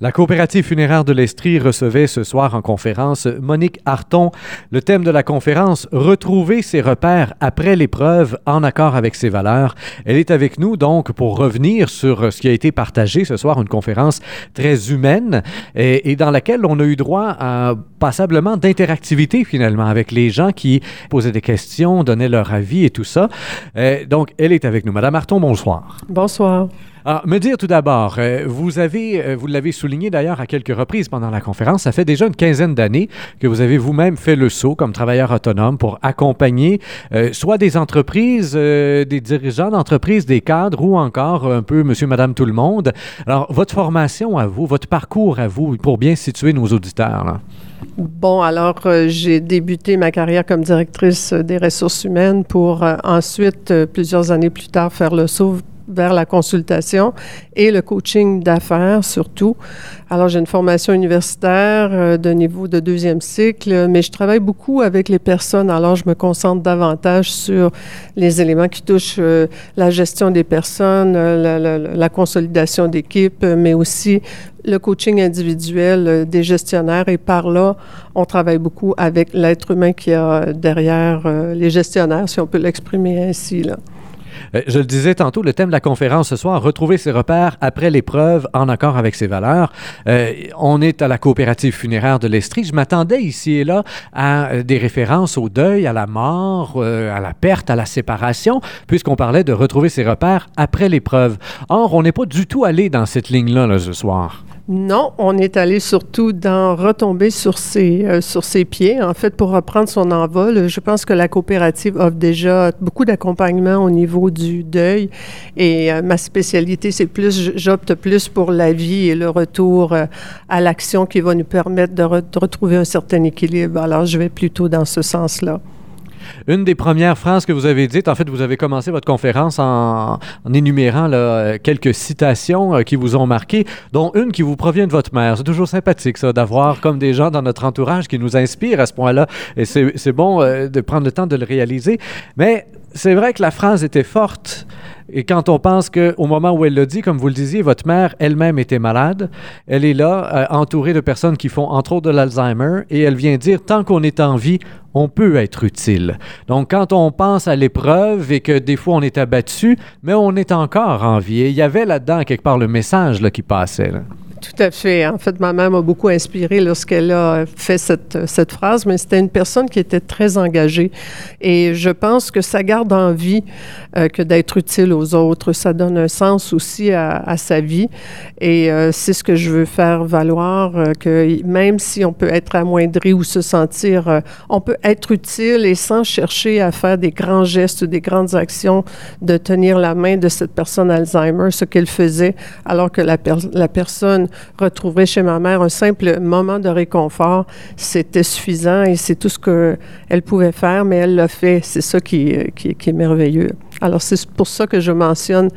La coopérative funéraire de l'Estrie recevait ce soir en conférence Monique Harton. Le thème de la conférence, Retrouver ses repères après l'épreuve en accord avec ses valeurs. Elle est avec nous donc pour revenir sur ce qui a été partagé ce soir, une conférence très humaine et, dans laquelle on a eu droit à passablement d'interactivité finalement avec les gens qui posaient des questions, donnaient leur avis et tout ça. Euh, donc, elle est avec nous. Madame Harton, bonsoir. Bonsoir. Alors, me dire tout d'abord, euh, vous avez, euh, vous l'avez souligné d'ailleurs à quelques reprises pendant la conférence, ça fait déjà une quinzaine d'années que vous avez vous-même fait le saut comme travailleur autonome pour accompagner euh, soit des entreprises, des dirigeants d'entreprises, des cadres ou encore un peu monsieur, madame, tout le monde. Alors, votre formation à vous, votre parcours à vous, pour bien situer nos auditeurs. Bon, alors j'ai débuté ma carrière comme directrice des ressources humaines pour ensuite, plusieurs années plus tard, faire le saut vers la consultation et le coaching d'affaires surtout. Alors, j'ai une formation universitaire euh, de niveau de deuxième cycle, mais je travaille beaucoup avec les personnes. Alors, je me concentre davantage sur les éléments qui touchent euh, la gestion des personnes, euh, la, la, consolidation d'équipe, mais aussi le coaching individuel des gestionnaires. Et par là, on travaille beaucoup avec l'être humain qui a derrière les gestionnaires, si on peut l'exprimer ainsi. Là. Euh, je le disais tantôt, le thème de la conférence ce soir, retrouver ses repères après l'épreuve en accord avec ses valeurs. Euh, on est à la coopérative funéraire de l'Estrie. Je m'attendais ici et là à euh, des références au deuil, à la mort, à la perte, à la séparation, puisqu'on parlait de retrouver ses repères après l'épreuve. Or, on n'est pas du tout allé dans cette ligne-là là, ce soir. Non, on est allé surtout dans retomber sur ses, euh, sur ses pieds, en fait, pour reprendre son envol. Je pense que la coopérative offre déjà beaucoup d'accompagnement au niveau du deuil et euh, ma spécialité, c'est plus, j'opte plus pour la vie et le retour euh, à l'action qui va nous permettre de retrouver un certain équilibre. Alors, je vais plutôt dans ce sens-là. Une des premières phrases que vous avez dites, en fait, vous avez commencé votre conférence en, énumérant quelques citations euh, qui vous ont marqué, dont une qui vous provient de votre mère. C'est toujours sympathique, ça, d'avoir comme des gens dans notre entourage qui nous inspirent à ce point-là. Et c'est bon euh, de prendre le temps de le réaliser. Mais c'est vrai que la phrase était forte. Et quand on pense qu'au moment où elle le dit, comme vous le disiez, votre mère elle-même était malade, elle est là, euh, entourée de personnes qui font entre autres de l'Alzheimer, et elle vient dire, tant qu'on est en vie, on peut être utile. Donc, quand on pense à l'épreuve et que des fois on est abattu, mais on est encore en vie. Et il y avait là-dedans quelque part le message là, qui passait. Tout à fait. En fait, ma mère m'a beaucoup inspirée lorsqu'elle a fait cette, cette phrase, mais c'était une personne qui était très engagée. Et je pense que ça garde en vie euh, que d'être utile aux autres. Ça donne un sens aussi à, sa vie. Et euh, c'est ce que je veux faire valoir, euh, que même si on peut être amoindri ou se sentir, on peut être utile et sans chercher à faire des grands gestes, des grandes actions, de tenir la main de cette personne Alzheimer, ce qu'elle faisait, alors que la, la personne retrouverait chez ma mère un simple moment de réconfort. C'était suffisant et c'est tout ce qu'elle pouvait faire, mais elle l'a fait. C'est ça qui, qui, est merveilleux. Alors, c'est pour ça que je mentionne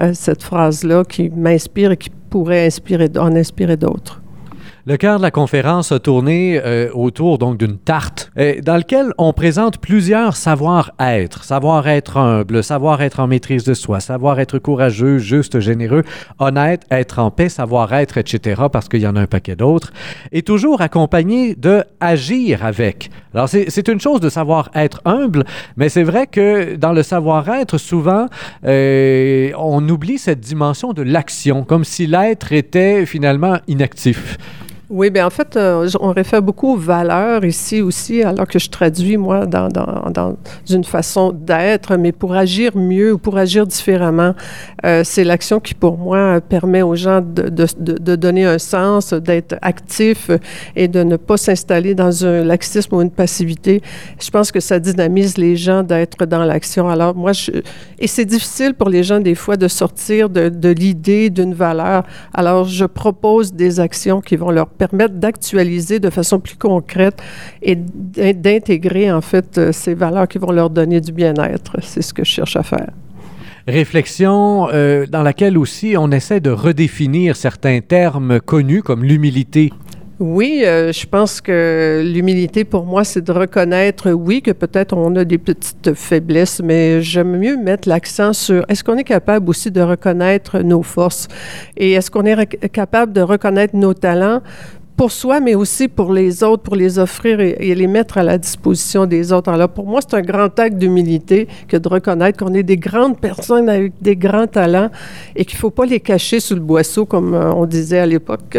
euh, cette phrase-là qui m'inspire et qui pourrait inspirer, en inspirer d'autres. Le cœur de la conférence a tourné euh, autour donc d'une tarte euh, dans laquelle on présente plusieurs savoir-être. Savoir-être humble, savoir-être en maîtrise de soi, savoir-être courageux, juste, généreux, honnête, être en paix, savoir-être, etc., parce qu'il y en a un paquet d'autres, et toujours accompagné de agir avec. Alors, c'est une chose de savoir être humble, mais c'est vrai que dans le savoir-être, souvent, euh, on oublie cette dimension de l'action, comme si l'être était finalement inactif. Oui, bien en fait, euh, on réfère beaucoup aux valeurs ici aussi, alors que je traduis, moi, dans, dans, dans une façon d'être, mais pour agir mieux ou pour agir différemment. Euh, c'est l'action qui, pour moi, permet aux gens de, de, de donner un sens, d'être actifs et de ne pas s'installer dans un laxisme ou une passivité. Je pense que ça dynamise les gens d'être dans l'action. Alors, moi, je, et c'est difficile pour les gens, des fois, de sortir de, de l'idée d'une valeur. Alors, je propose des actions qui vont leur permettre d'actualiser de façon plus concrète et d'intégrer en fait euh, ces valeurs qui vont leur donner du bien-être. C'est ce que je cherche à faire réflexion euh, dans laquelle aussi on essaie de redéfinir certains termes connus comme l'humilité Oui, euh, je pense que l'humilité pour moi, c'est de reconnaître, oui, que peut-être on a des petites faiblesses, mais j'aime mieux mettre l'accent sur est-ce qu'on est capable aussi de reconnaître nos forces et est-ce qu'on est capable de reconnaître nos talents pour soi, mais aussi pour les autres, pour les offrir et, les mettre à la disposition des autres. Alors, pour moi, c'est un grand acte d'humilité que de reconnaître qu'on est des grandes personnes avec des grands talents et qu'il ne faut pas les cacher sous le boisseau, comme euh, on disait à l'époque.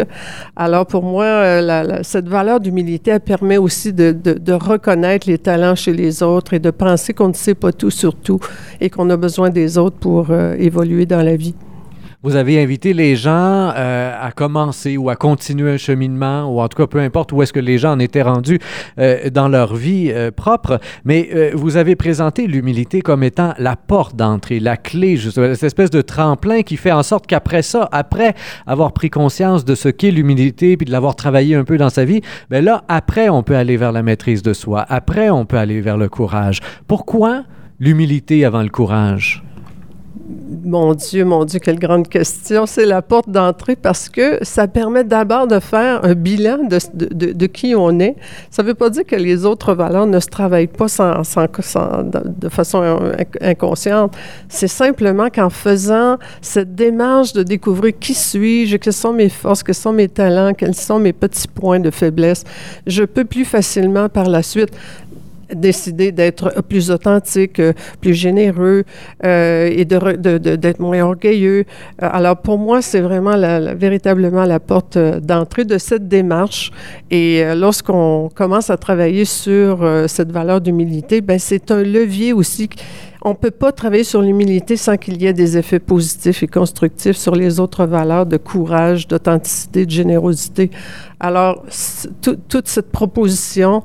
Alors, pour moi, euh, cette valeur d'humilité, elle permet aussi de, reconnaître les talents chez les autres et de penser qu'on ne sait pas tout sur tout et qu'on a besoin des autres pour euh, évoluer dans la vie vous avez invité les gens euh, à commencer ou à continuer un cheminement, ou en tout cas, peu importe où est-ce que les gens en étaient rendus euh, dans leur vie euh, propre, mais vous avez présenté l'humilité comme étant la porte d'entrée, la clé, justement, cette espèce de tremplin qui fait en sorte qu'après ça, après avoir pris conscience de ce qu'est l'humilité, puis de l'avoir travaillé un peu dans sa vie, bien là, après, on peut aller vers la maîtrise de soi, après, on peut aller vers le courage. Pourquoi l'humilité avant le courage? Mon Dieu, mon Dieu, quelle grande question. C'est la porte d'entrée parce que ça permet d'abord de faire un bilan de, de, de, qui on est. Ça ne veut pas dire que les autres valeurs ne se travaillent pas sans, sans, de façon inconsciente. C'est simplement qu'en faisant cette démarche de découvrir qui suis-je, quelles sont mes forces, quels sont mes talents, quels sont mes petits points de faiblesse, je peux plus facilement par la suite décider d'être plus authentique, euh, plus généreux euh, et d'être de, de, moins orgueilleux. Euh, alors pour moi, c'est vraiment la, véritablement la porte d'entrée de cette démarche. Et lorsqu'on commence à travailler sur cette valeur d'humilité, ben c'est un levier aussi. On ne peut pas travailler sur l'humilité sans qu'il y ait des effets positifs et constructifs sur les autres valeurs de courage, d'authenticité, de générosité. Alors, toute cette proposition,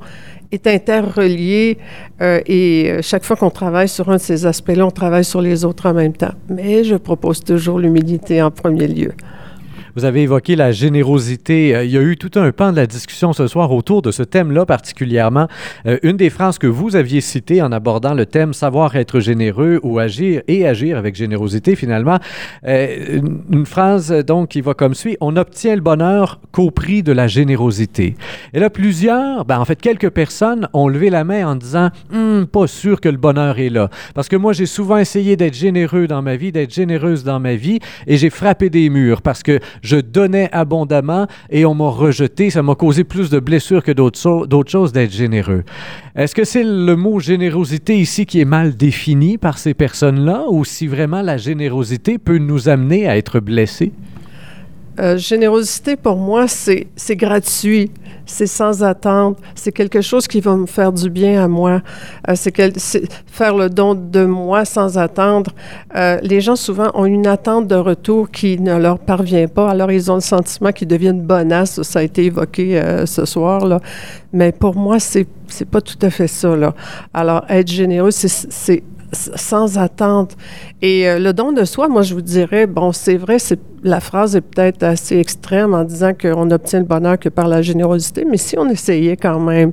est interrelié euh, et euh, chaque fois qu'on travaille sur un de ces aspects-là, on travaille sur les autres en même temps. Mais je propose toujours l'humilité en premier lieu. Vous avez évoqué la générosité. Euh, il y a eu tout un pan de la discussion ce soir autour de ce thème-là particulièrement. Euh, une des phrases que vous aviez citées en abordant le thème savoir être généreux ou agir et agir avec générosité finalement, euh, une phrase donc qui va comme suit on obtient le bonheur qu'au prix de la générosité. Et là plusieurs, ben, en fait quelques personnes ont levé la main en disant hum, pas sûr que le bonheur est là parce que moi j'ai souvent essayé d'être généreux dans ma vie, d'être généreuse dans ma vie et j'ai frappé des murs parce que je donnais abondamment et on m'a rejeté. Ça m'a causé plus de blessures que d'autres choses d'être généreux. Est-ce que c'est le mot générosité ici qui est mal défini par ces personnes-là ou si vraiment la générosité peut nous amener à être blessés? Euh, générosité, pour moi, c'est gratuit, c'est sans attente, c'est quelque chose qui va me faire du bien à moi, euh, c'est faire le don de moi sans attendre. Euh, les gens, souvent, ont une attente de retour qui ne leur parvient pas, alors ils ont le sentiment qu'ils deviennent bonasses, ça a été évoqué ce soir, mais pour moi, c'est pas tout à fait ça. Alors, être généreux, c'est sans attente. Et le don de soi, moi, je vous dirais, bon, c'est vrai, c'est la phrase est peut-être assez extrême en disant qu'on obtient le bonheur que par la générosité, mais si on essayait quand même,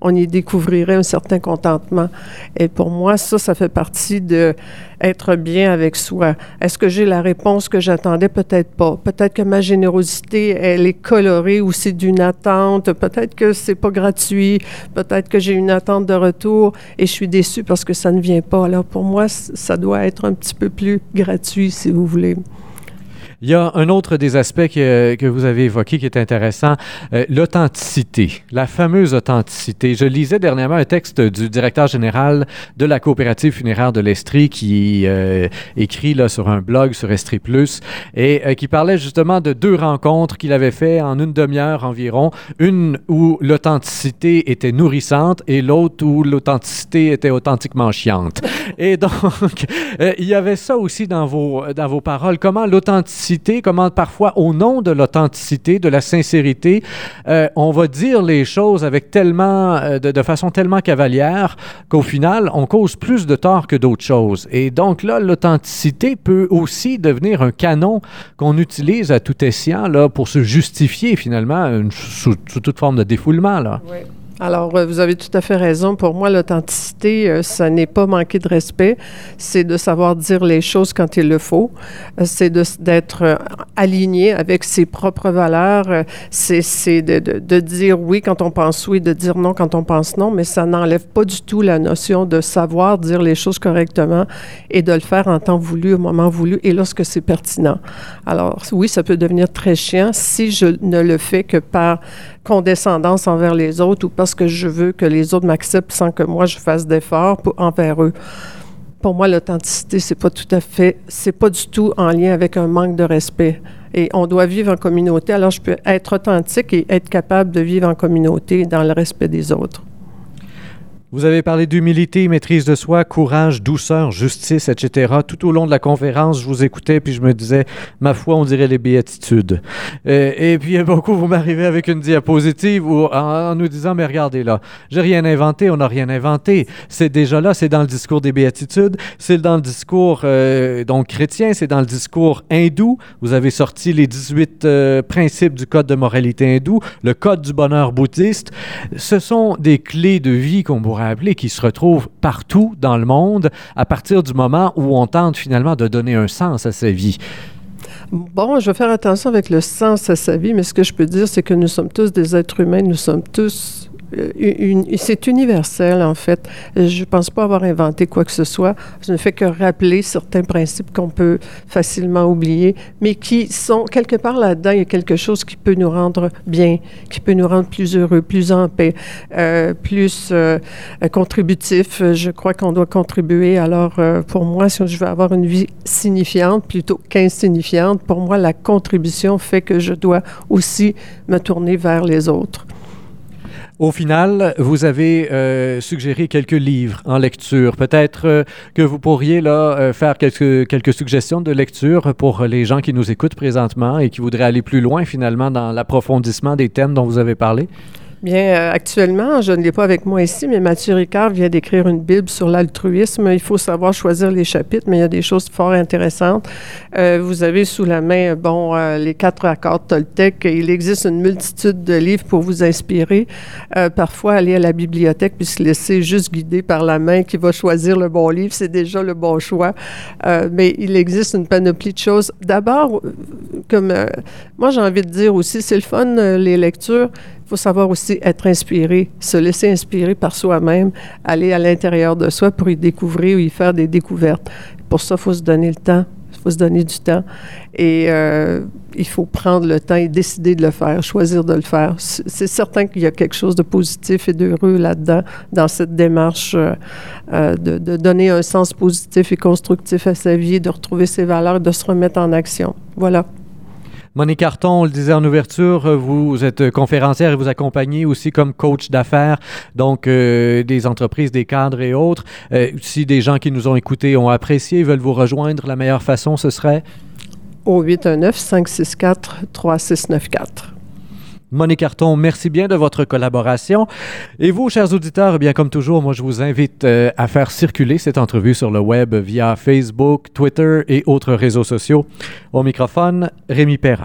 on y découvrirait un certain contentement. Et pour moi, ça, ça fait partie de être bien avec soi. Est-ce que j'ai la réponse que j'attendais? Peut-être pas. Peut-être que ma générosité, elle est colorée ou c'est d'une attente. Peut-être que c'est pas gratuit. Peut-être que j'ai une attente de retour et je suis déçue parce que ça ne vient pas. Alors pour moi, ça doit être un petit peu plus gratuit, si vous voulez. Il y a un autre des aspects que, que vous avez évoqué qui est intéressant, euh, l'authenticité, la fameuse authenticité. Je lisais dernièrement un texte du directeur général de la coopérative funéraire de l'Estrie qui euh, écrit là, sur un blog sur Estrie Plus et euh, qui parlait justement de deux rencontres qu'il avait fait en une demi-heure environ, une où l'authenticité était nourrissante et l'autre où l'authenticité était authentiquement chiante. Et donc, il y avait ça aussi dans vos, dans vos paroles. Comment l'authenticité comment parfois au nom de l'authenticité, de la sincérité, euh, on va dire les choses avec tellement, euh, de, façon tellement cavalière qu'au final, on cause plus de tort que d'autres choses. Et donc là, l'authenticité peut aussi devenir un canon qu'on utilise à tout escient là, pour se justifier finalement sous, toute forme de défoulement. Là. Oui. Alors, euh, vous avez tout à fait raison. Pour moi, l'authenticité, euh, ça n'est pas manquer de respect, c'est de savoir dire les choses quand il le faut, euh, c'est d'être aligné avec ses propres valeurs, c'est de, de, de, dire oui quand on pense oui, de dire non quand on pense non, mais ça n'enlève pas du tout la notion de savoir dire les choses correctement et de le faire en temps voulu, au moment voulu et lorsque c'est pertinent. Alors, oui, ça peut devenir très chiant si je ne le fais que par condescendance envers les autres ou parce que je veux que les autres m'acceptent sans que moi je fasse d'efforts envers eux. Pour moi, l'authenticité, c'est pas tout à fait, c'est pas du tout en lien avec un manque de respect. Et on doit vivre en communauté. Alors, je peux être authentique et être capable de vivre en communauté dans le respect des autres. Vous avez parlé d'humilité, maîtrise de soi, courage, douceur, justice, etc. Tout au long de la conférence, je vous écoutais puis je me disais, ma foi, on dirait les béatitudes. Euh, et, puis, beaucoup, vous m'arrivez avec une diapositive ou en, nous disant, mais regardez là, j'ai rien inventé, on n'a rien inventé. C'est déjà là, c'est dans le discours des béatitudes, c'est dans le discours euh, donc chrétien, c'est dans le discours hindou. Vous avez sorti les 18 euh, principes du code de moralité hindou, le code du bonheur bouddhiste. Ce sont des clés de vie qu'on appeler, qui se retrouvent partout dans le monde à partir du moment où on tente finalement de donner un sens à sa vie. Bon, je vais faire attention avec le sens à sa vie, mais ce que je peux dire, c'est que nous sommes tous des êtres humains, nous sommes tous c'est universel, en fait. Je ne pense pas avoir inventé quoi que ce soit. Je ne fais que rappeler certains principes qu'on peut facilement oublier, mais qui sont, quelque part là-dedans, il y a quelque chose qui peut nous rendre bien, qui peut nous rendre plus heureux, plus en paix, euh, plus euh, contributif. Je crois qu'on doit contribuer. Alors, pour moi, si je veux avoir une vie signifiante plutôt qu'insignifiante, pour moi, la contribution fait que je dois aussi me tourner vers les autres. Au final, vous avez euh, suggéré quelques livres en lecture. Peut-être euh, que vous pourriez là euh, faire quelques, quelques suggestions de lecture pour les gens qui nous écoutent présentement et qui voudraient aller plus loin finalement dans l'approfondissement des thèmes dont vous avez parlé? Bien, euh, actuellement, je ne l'ai pas avec moi ici, mais Mathieu Ricard vient d'écrire une Bible sur l'altruisme. Il faut savoir choisir les chapitres, mais il y a des choses fort intéressantes. Euh, vous avez sous la main, bon, euh, les quatre accords Toltec. Il existe une multitude de livres pour vous inspirer. parfois, aller à la bibliothèque puis se laisser juste guider par la main qui va choisir le bon livre, c'est déjà le bon choix. mais il existe une panoplie de choses. D'abord, comme moi, j'ai envie de dire aussi, c'est le fun, les lectures il faut savoir aussi être inspiré, se laisser inspirer par soi-même, aller à l'intérieur de soi pour y découvrir ou y faire des découvertes. Pour ça, il faut se donner le temps. Il faut se donner du temps. Et euh, il faut prendre le temps et décider de le faire, choisir de le faire. C'est certain qu'il y a quelque chose de positif et d'heureux là-dedans, dans cette démarche euh, euh, de, de, donner un sens positif et constructif à sa vie, de retrouver ses valeurs, de se remettre en action. Voilà. Monique Carton, on le disait en ouverture, euh, vous êtes conférencière et vous accompagnez aussi comme coach d'affaires, donc euh, des entreprises, des cadres et autres. Euh, si des gens qui nous ont écoutés ont apprécié, veulent vous rejoindre, la meilleure façon, ce serait? Au 819-564-3694. Monique Carton, merci bien de votre collaboration. Et vous, chers auditeurs, eh bien comme toujours, moi je vous invite à faire circuler cette entrevue sur le web via Facebook, Twitter et autres réseaux sociaux. Au microphone, Rémi Perra.